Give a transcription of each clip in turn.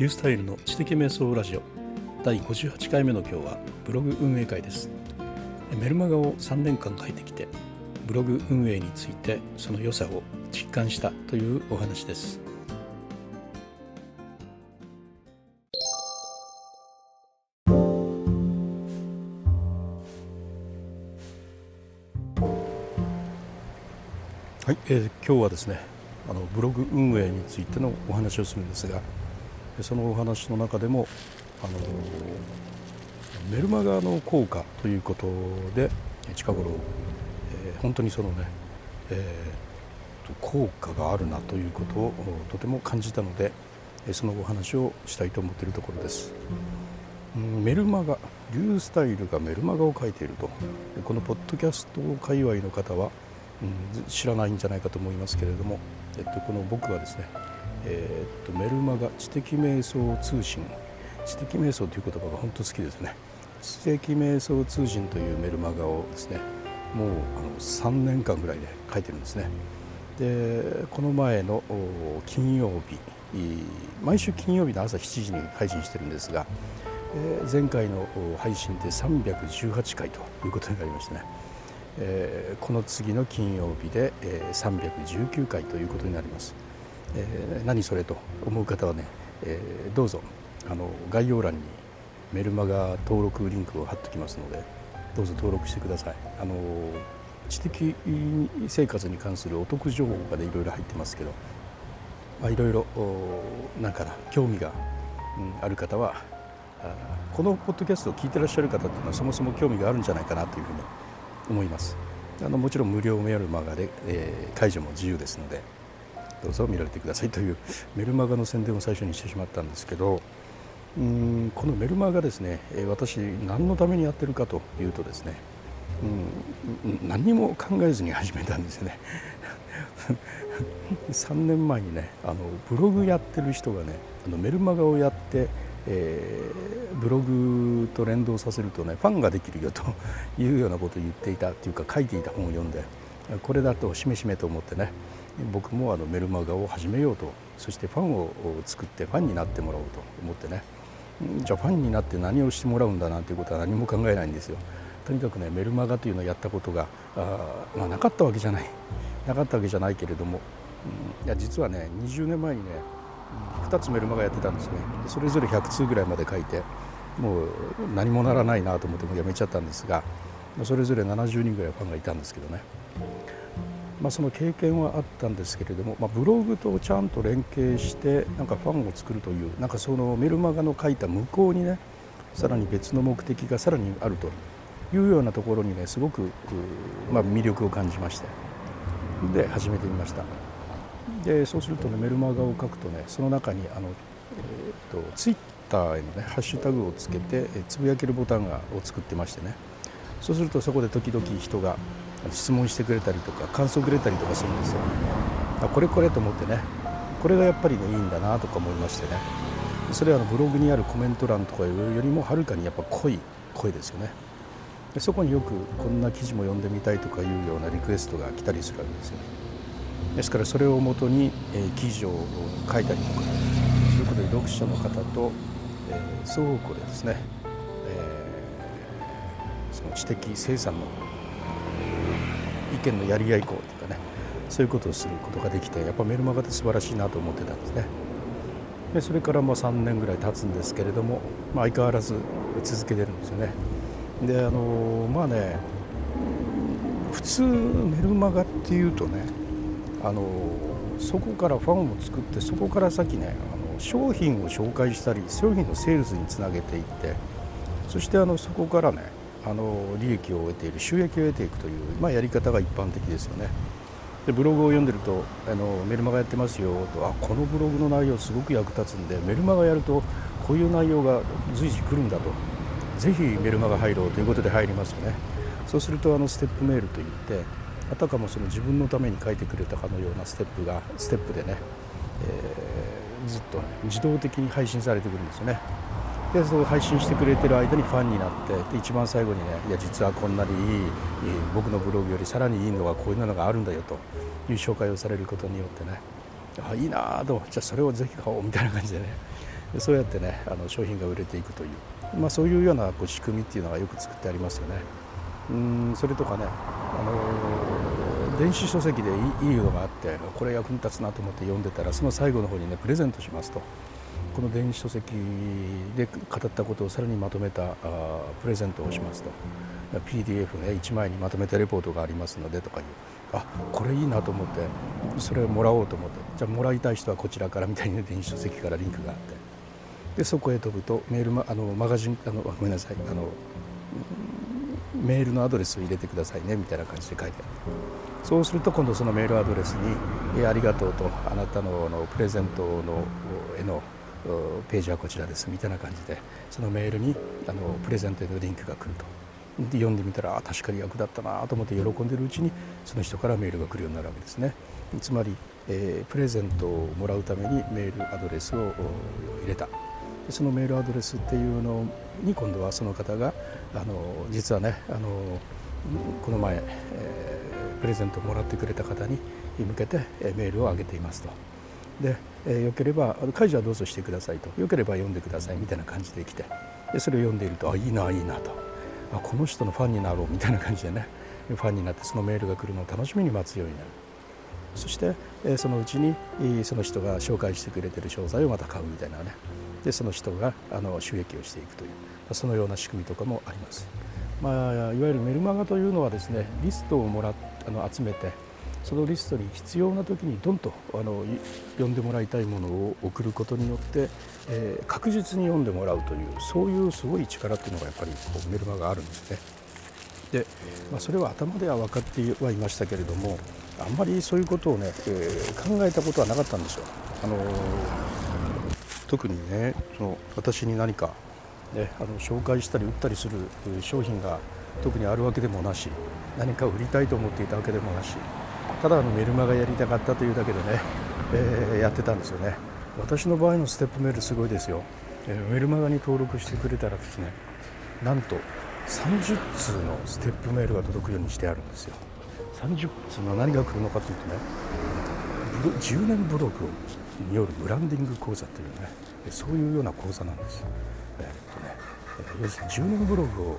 リュースタイルの知的瞑想ラジオ。第58回目の今日はブログ運営会です。メルマガを3年間書いてきてブログ運営についてその良さを実感したというお話です。はい、えー、今日はですねあのブログ運営についてのお話をするんですがそのお話の中でもあのメルマガの効果ということで近頃、えー、本当にそのね、えー、効果があるなということをとても感じたのでそのお話をしたいと思っているところです。メルマガリュースタイルがメルマガを書いているとこのポッドキャスト界隈の方は、うん、知らないんじゃないかと思いますけれども、えっと、この僕はですねえー、っとメルマガ知的瞑想通信。知的瞑想という言葉が本当好きですね。知的瞑想通信というメルマガをですねもうあの3年間ぐらいで書いてるんですね。でこの前の金曜日毎週金曜日の朝7時に配信してるんですが、えー、前回の配信で318回ということになりましてね、えー、この次の金曜日で、えー、319回ということになります。えー、何それと思う方はね、えー、どうぞあの概要欄にメルマガ登録リンクを貼っておきますのでどうぞ登録してください。あの知的生活に関するお得情報がねいろいろ入ってますけど、まあ、いろいろなんかな興味が、うん、ある方はこのポッドキャストを聞いてらっしゃる方っていうのはそもそも興味があるんじゃないかなというふうに思います。あのもちろん無料メールマガで、えー、解除も自由ですのでどうぞ見られてくださいというメルマガの宣伝を最初にしてしまったんですけどうんこのメルマガですね私何のためにやってるかというとですねうん何にも考えずに始めたんですよね。3年前にねあのブログやってる人がねあのメルマガをやって、えー、ブログと連動させるとねファンができるよというようなことを言っていたっていうか書いていた本を読んでこれだとしめしめと思ってね僕もあのメルマガを始めようとそしてファンを作ってファンになってもらおうと思ってね。じゃあファンになって何をしてもらうんだなんていうことは何も考えないんですよ。とにかくねメルマガというのをやったことがあ、まあ、なかったわけじゃない。なかったわけじゃないけれども、うん、いや実はね20年前にね2つメルマガやってたんですね。それぞれ100通ぐらいまで書いてもう何もならないなと思ってもやめちゃったんですがそれぞれ70人ぐらいファンがいたんですけどね。まあ、その経験はあったんですけれども、まあ、ブログとちゃんと連携してなんかファンを作るというなんかそのメルマガの書いた向こうにねさらに別の目的がさらにあるというようなところにねすごく、まあ、魅力を感じましてで始めてみました。でそうするとねメルマガを書くとねその中にあの、えーと、ツイッターへのねハッシュタグをつけてつぶやけるボタンがを作ってましてね。そうするとそこで時々人が質問してくれたりとか感想くれたりとかするんですよ。あこれこれと思ってね。これがやっぱりねいいんだなとか思いましてね。それはあのブログにあるコメント欄とかよりもはるかにやっぱ濃い声ですよね。でそこによくこんな記事も読んでみたいとかいうようなリクエストが来たりするわけですよね。ですからそれをもとに、えー、記事を書いたりとかそういうことで読者の方と、えー、双方向でですね、えー、その知的生産の意見のやり合いこうとかねそういうことをすることができてやっぱメルマガって素晴らしいなと思ってたんですね。でそれからまあ3年ぐらい経つんですけれども、まあ、相変わらず続けてるんですよね。であのまあね普通メルマガっていうとねあのそこからファンを作ってそこから先ねあの商品を紹介したり商品のセールスにつなげていってそしてあのそこからねあの利益を得ている収益を得ていくという、まあ、やり方が一般的ですよね。でブログを読んでるとあのメルマガやってますよとあこのブログの内容すごく役立つんでメルマガやるとこういう内容が随時来るんだと。ぜひメルマガ入ろうということで入りますよね。そうするとあのステップメールといってあたかもその自分のために書いてくれたかのようなステップがステップでね、えー、ずっと、ね、自動的に配信されてくるんですよね。でその配信してくれてる間にファンになってで一番最後にねいや実はこんなにいい僕のブログよりさらにいいのがこういうのがあるんだよという紹介をされることによってねあいいなとじゃあそれをぜひ買おうみたいな感じでねそうやってねあの商品が売れていくという、まあ、そういうようなこう仕組みっていうのがよく作ってありますよね。うんそれとかね、あの電子書籍でいいのがあってこれ役に立つなと思って読んでたらその最後の方にねプレゼントしますとこの電子書籍で語ったことをさらにまとめたあプレゼントをしますと。PDF ね1枚にまとめたレポートがありますのでとかいう。あこれいいなと思ってそれをもらおうと思って。じゃあもらいたい人はこちらからみたいに、電子書籍からリンクがあって。でそこへ飛ぶとメールあのマガジンあのごめんなさい。あのメールのアドレスを入れてくださいねみたいな感じで書いてある。そうすると今度そのメールアドレスに「ありがとう」と「あなたののプレゼントのへのページはこちらです」みたいな感じでそのメールにあのプレゼントへのリンクが来ると。で読んでみたら確かに役立ったなと思って喜んでるうちにその人からメールが来るようになるわけですね。つまり、えー、プレゼントをもらうためにメールアドレスを入れたそのメールアドレスっていうのに今度はその方があの実はねあのこの前、えー、プレゼントをもらってくれた方に向けてメールを上げていますと。で、えー、よければ解除はどうぞしてくださいと。よければ読んでくださいみたいな感じで来て。でそれを読んでいるとあいいないいなと。あこの人のファンになろう。みたいな感じでね。ファンになってそのメールが来るのを楽しみに待つようになる。そして、え、そのうちにその人が紹介してくれてる商材をまた買うみたいなね。でその人があの収益をしていくという。そのような仕組みとかもあります。まあ、いわゆるメルマガというのはですねリストをもらあの集めてそのリストに必要な時にどんとあの読んでもらいたいものを送ることによって、えー、確実に読んでもらうというそういうすごい力っていうのがやっぱりこうメルマガあるんですね。で、まあ、それは頭では分かってはいましたけれどもあんまりそういうことをね、えー、考えたことはなかったんですよ。あのー特にねその私に何か、ね、あの紹介したり売ったりする商品が特にあるわけでもなし何か売りたいと思っていたわけでもなしただあのメルマガやりたかったというだけでね、えー、やってたんですよね。私の場合のステップメールすごいですよ、えー、メルマガに登録してくれたらですねなんと30通のステップメールが届くようにしてあるんですよ。30通の何が来るのかというとね10年ブログによるブランディング講座というねそういうような講座なんです。えー、っとね、要するに10年ブログを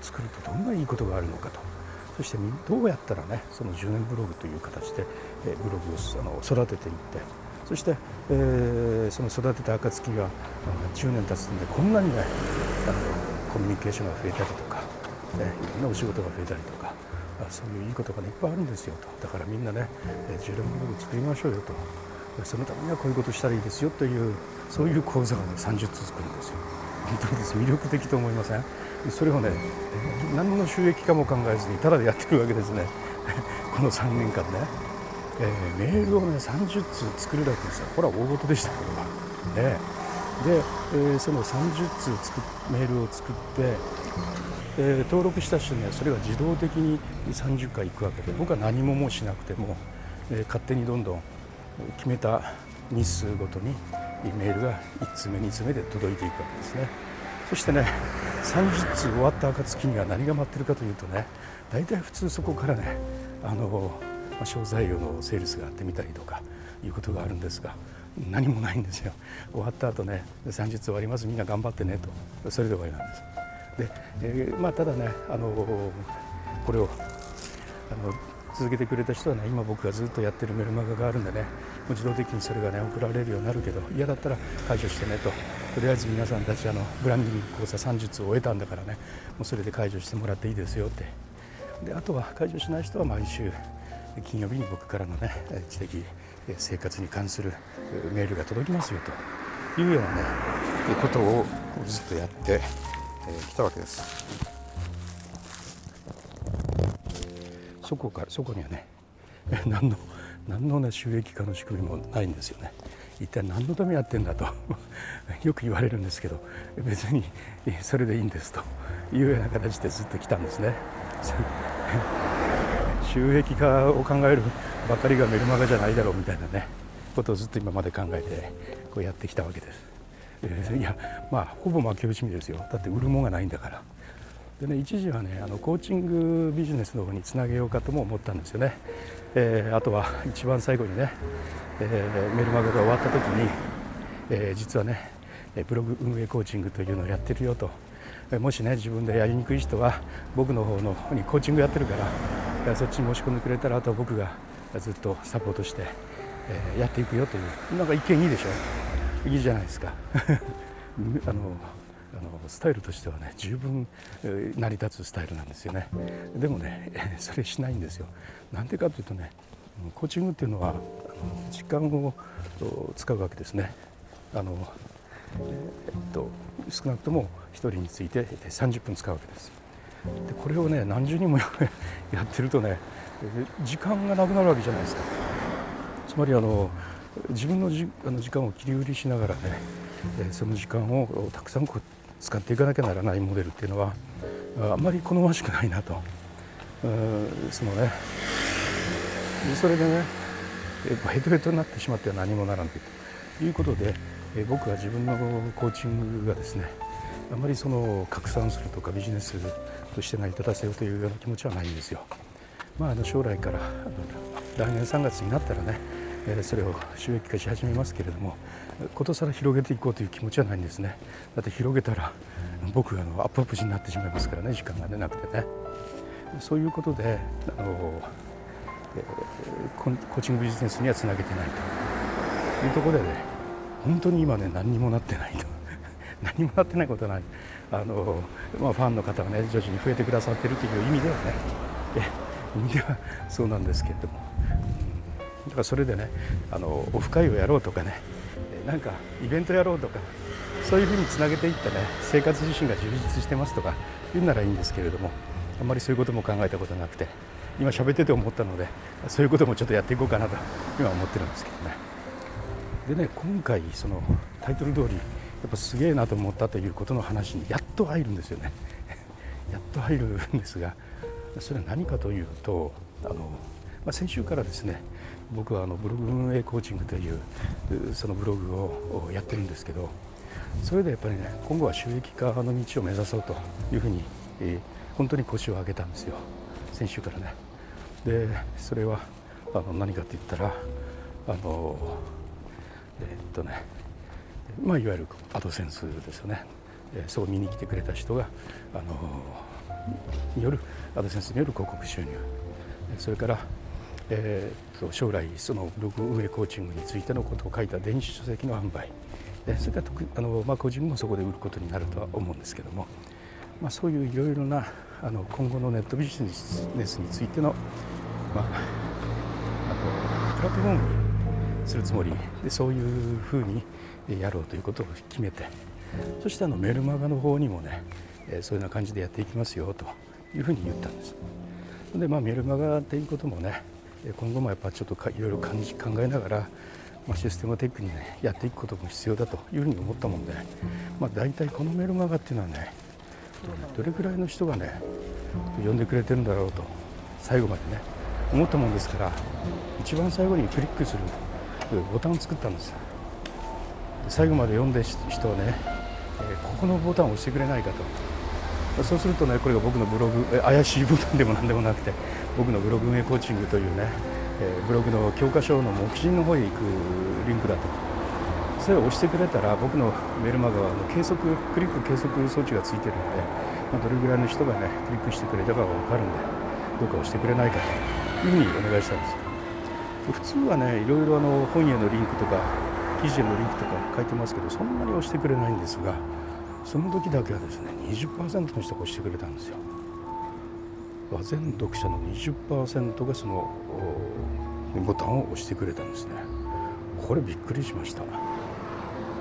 作るとどんないいことがあるのかと。そしてどうやったらねその10年ブログという形でブログをあの育てていってそして、えー、その育てた暁が10年経つんでこんなにねあのコミュニケーションが増えたりとか、ね、いろんなお仕事が増えたりとかそういういいことが、ね、いっぱいあるんですよと。だからみんなね10年ブログ作りましょうよと。そのためにはこういうことしたらいいですよというそういう講座がね30通作るんですよ。本当にです。魅力的と思いません？それをね何の収益化も考えずにただでやってるわけですね。この3年間ね、えー、メールをね30通作るだけですよ。これは大事でしたこれはね。で、えー、その30通作メールを作って、えー、登録した人にはそれが自動的に30回行くわけで僕は何ももうしなくても、え勝手にどんどん決めた日数ごとにメールが1通目2通目で届いていくわけですね。そしてね30通終わった暁には何が待ってるかというとね大体普通そこからねあの商材用のセールスがあってみたりとかいうことがあるんですが何もないんですよ。終わった後ね30通終わります。みんな頑張ってねと。それで終わりなんです。で、えー、まあただねあのこれをあの続けてくれた人はね今僕がずっとやってるメルマガがあるんでねもう自動的にそれがね送られるようになるけど嫌だったら解除してねと。とりあえず皆さんたちあのブランディング講座30通を終えたんだからねもうそれで解除してもらっていいですよって。であとは解除しない人は毎週金曜日に僕からのね知的生活に関するメールが届きますよと。いうようなねことをずっとやってきたわけです。そこからそこにはね 何の何のね収益化の仕組みもないんですよね。一体何のためにやってんだと よく言われるんですけど別にそれでいいんですというような形でずっと来たんですね。収益化を考えるばかりがメルマガじゃないだろうみたいなねことをずっと今まで考えてこうやってきたわけです。えいやまあほぼ負け惜しみですよ。だって売るもんがないんだから。でね一時はねあのコーチングビジネスの方につなげようかとも思ったんですよね、えー、あとは一番最後にね、えー、メルマガが終わった時に、えー、実はねブログ運営コーチングというのをやってるよと。もしね自分でやりにくい人は僕の方の方にコーチングやってるからそっちに申し込んでくれたらあとは僕がずっとサポートしてえやっていくよというなんか一見いいでしょ？いいじゃないですか あのあのスタイルとしてはね十分成り立つスタイルなんですよね。でもねそれしないんですよ。なんでかというとねコーチングっていうのはあの時間を使うわけですね。あの、えっと、少なくとも1人について30分使うわけです。でこれをね何十人も やってるとね時間がなくなるわけじゃないですか。つまりあの自分のじあの時間を切り売りしながらねその時間をたくさんこう使っていかなきゃならないモデルっていうのはあんまり好ましくないなとそのねそれでねヘトヘトになってしまっては何もならないということで僕は自分のコーチングがですねあまりその拡散するとかビジネスとして成り立たせようというような気持ちはないんですよ。まあ、あの将来から来年3月になったらねそれを収益化し始めますけれどもことさら広げていこうという気持ちはないんですね。だって広げたら僕がアップアップ時になってしまいますからね時間が出なくてね。そういうことであのえコーチングビジネスにはつなげてないと。いうところでね本当に今ね何にもなってないと。何もなってないことはない。あの、まあ、ファンの方がね徐々に増えてくださってるという意味ではね。意味ではそうなんですけれども。だからそれでねあのオフ会をやろうとかねなんかイベントやろうとかそういうふうにつなげていってね生活自身が充実してますとか言うならいいんですけれどもあんまりそういうことも考えたことなくて今喋ってて思ったのでそういうこともちょっとやっていこうかなと今思ってるんですけどね。でね今回そのタイトル通りやっぱすげえなと思ったということの話にやっと入るんですよね。やっと入るんですがそれは何かというとあの、まあ、先週からですね僕はあのブログ運営コーチングというそのブログをやってるんですけどそれでやっぱりね今後は収益化の道を目指そうというふうに、本当に腰を上げたんですよ。先週からね。でそれはあの何かって言ったらあのえ、っとねまあいわゆるアドセンスですよね、え、そう見に来てくれた人があのによるアドセンスによる広告収入。それからえー、と将来そのブログ運営コーチングについてのことを書いた電子書籍の販売。それからあの、まあ、コーチングもそこで売ることになるとは思うんですけども、まあ、そういういろいろなあの今後のネットビジネスについての,、まあ、あのプラットフォームにするつもり。でそういうふうにやろうということを決めて。そしてあのメルマガの方にもねえそういうような感じでやっていきますよというふうに言ったんです。でまあメルマガっていうこともね今後もやっぱちょっといろいろ考えながら、まあ、システムティックにねやっていくことも必要だというふうに思ったもんで、まあ、大体このメールマガっていうのはねどれくらいの人がね呼んでくれてるんだろうと最後までね思ったもんですから一番最後にクリックするボタンを作ったんです最後まで読んで人はねここのボタンを押してくれないかと。そうするとねこれが僕のブログ怪しいボタンでも何でもなくて僕のブログ運営コーチングというね、えー、ブログの教科書の目次の方へ行くリンクだと。それを押してくれたら僕のメルマガはの計測クリック計測装置がついてるので、まあ、どれぐらいの人がねクリックしてくれたかが分かるんでどうか押してくれないかというふうにお願いしたんです普通はねいろいろあの本へのリンクとか記事へのリンクとか書いてますけどそんなに押してくれないんですがその時だけはですね20%の人が押してくれたんですよ。全読者の20%がそのボタンを押してくれたんですね。これびっくりしました。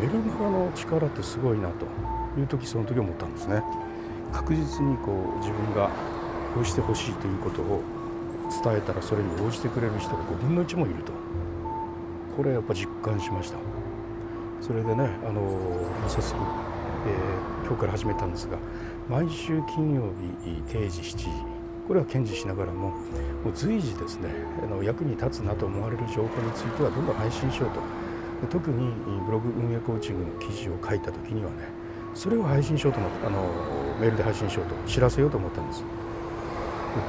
メルマガの力ってすごいなという時その時思ったんですね。確実にこう自分がこうしてほしいということを伝えたらそれに応じてくれる人が5分の1もいると。これやっぱ実感しました。それでねあの早速、えー、今日から始めたんですが毎週金曜日定時7時これは堅持しながらももう随時ですねあの役に立つなと思われる情報についてはどんどん配信しようと。特にブログ運営コーチングの記事を書いた時にはねそれを配信しようと思ってあのメールで配信しようと知らせようと思ったんです。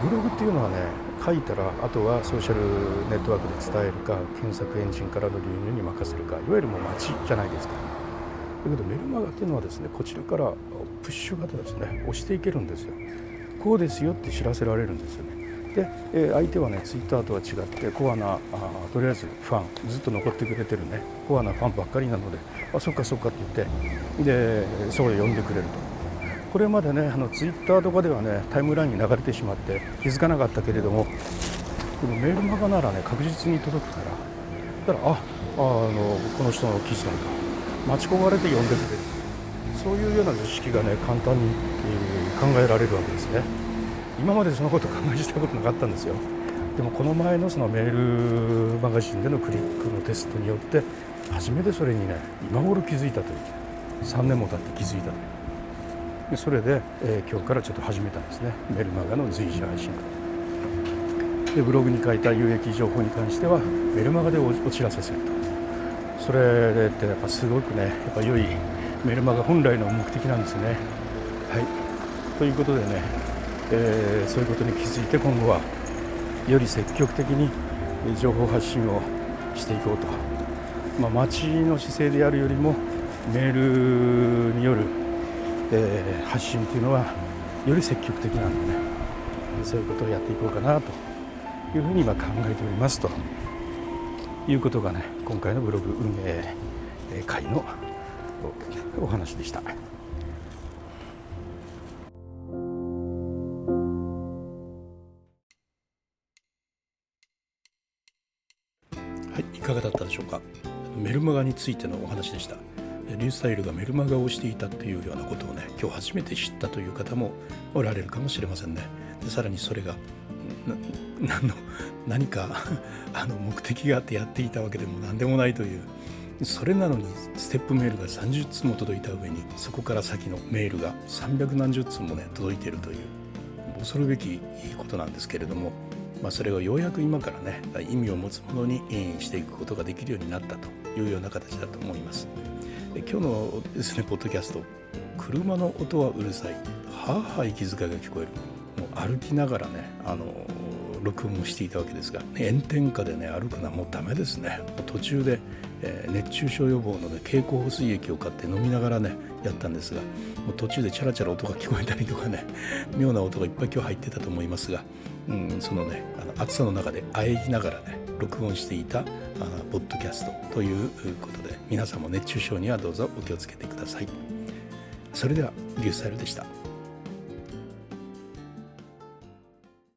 ブログっていうのはね書いたらあとはソーシャルネットワークで伝えるか検索エンジンからの流入に任せるかいわゆるもう街じゃないですか。だけどメルマガっていうのはですねこちらからプッシュ型ですね押していけるんですよ。こうですよって知らせられるんですよね。で、えー、相手はねツイッターとは違ってコアなあとりあえずファンずっと残ってくれてるね。コアなファンばっかりなのであそっかそっかって言ってでそこで呼んでくれると。これまでねあのツイッターとかではねタイムラインに流れてしまって気づかなかったけれどもこのメールマガならね確実に届くから。だからああのこの人の記事なんだ待ち焦がれて呼んでくれる。そういうような図式がね簡単に、えー、考えられるわけですね。今までそのこと考えしたことなかったんですよ。でもこの前のそのメールマガジンでのクリックのテストによって初めてそれにね今頃気づいたという。3年も経って気づいたという。でそれで、えー、今日からちょっと始めたんですね。メルマガの随時配信でブログに書いた有益情報に関してはメルマガでお知らせすると。それってやっぱすごくねやっぱ良いメルマガ本来の目的なんですね。はい。ということでね、えー、そういうことに気づいて今後はより積極的に情報発信をしていこうと、まあ、町の姿勢でやるよりもメールによるえー、発信というのはより積極的なので、ね、そういうことをやっていこうかなというふうに今考えておりますということがね今回のブログ運営会のお話でした。についてのお話でした。リュースタイルがメルマガをしていたというようなことをね今日初めて知ったという方もおられるかもしれませんねでさらにそれが 何の何か あの目的があってやっていたわけでも何でもないというそれなのにステップメールが30通も届いた上にそこから先のメールが300何十通もね届いているという恐るべきことなんですけれども、まあ、それをようやく今からね意味を持つものにしていくことができるようになったというような形だと思います。今日のですねポッドキャスト車の音はうるさい。はあはあ息遣いが聞こえる。もう歩きながらねあの録音をしていたわけですが炎天下でね歩くのはもうダメですね。途中で、えー、熱中症予防の、ね、経口補水液を買って飲みながらねやったんですがもう途中でチャラチャラ音が聞こえたりとかね妙な音がいっぱい今日入ってたと思いますが、うん、そのねあの暑さの中であえぎながらね録音していたあポッドキャストということで皆さんも熱中症にはどうぞお気をつけてください。それではリュースタイルでした。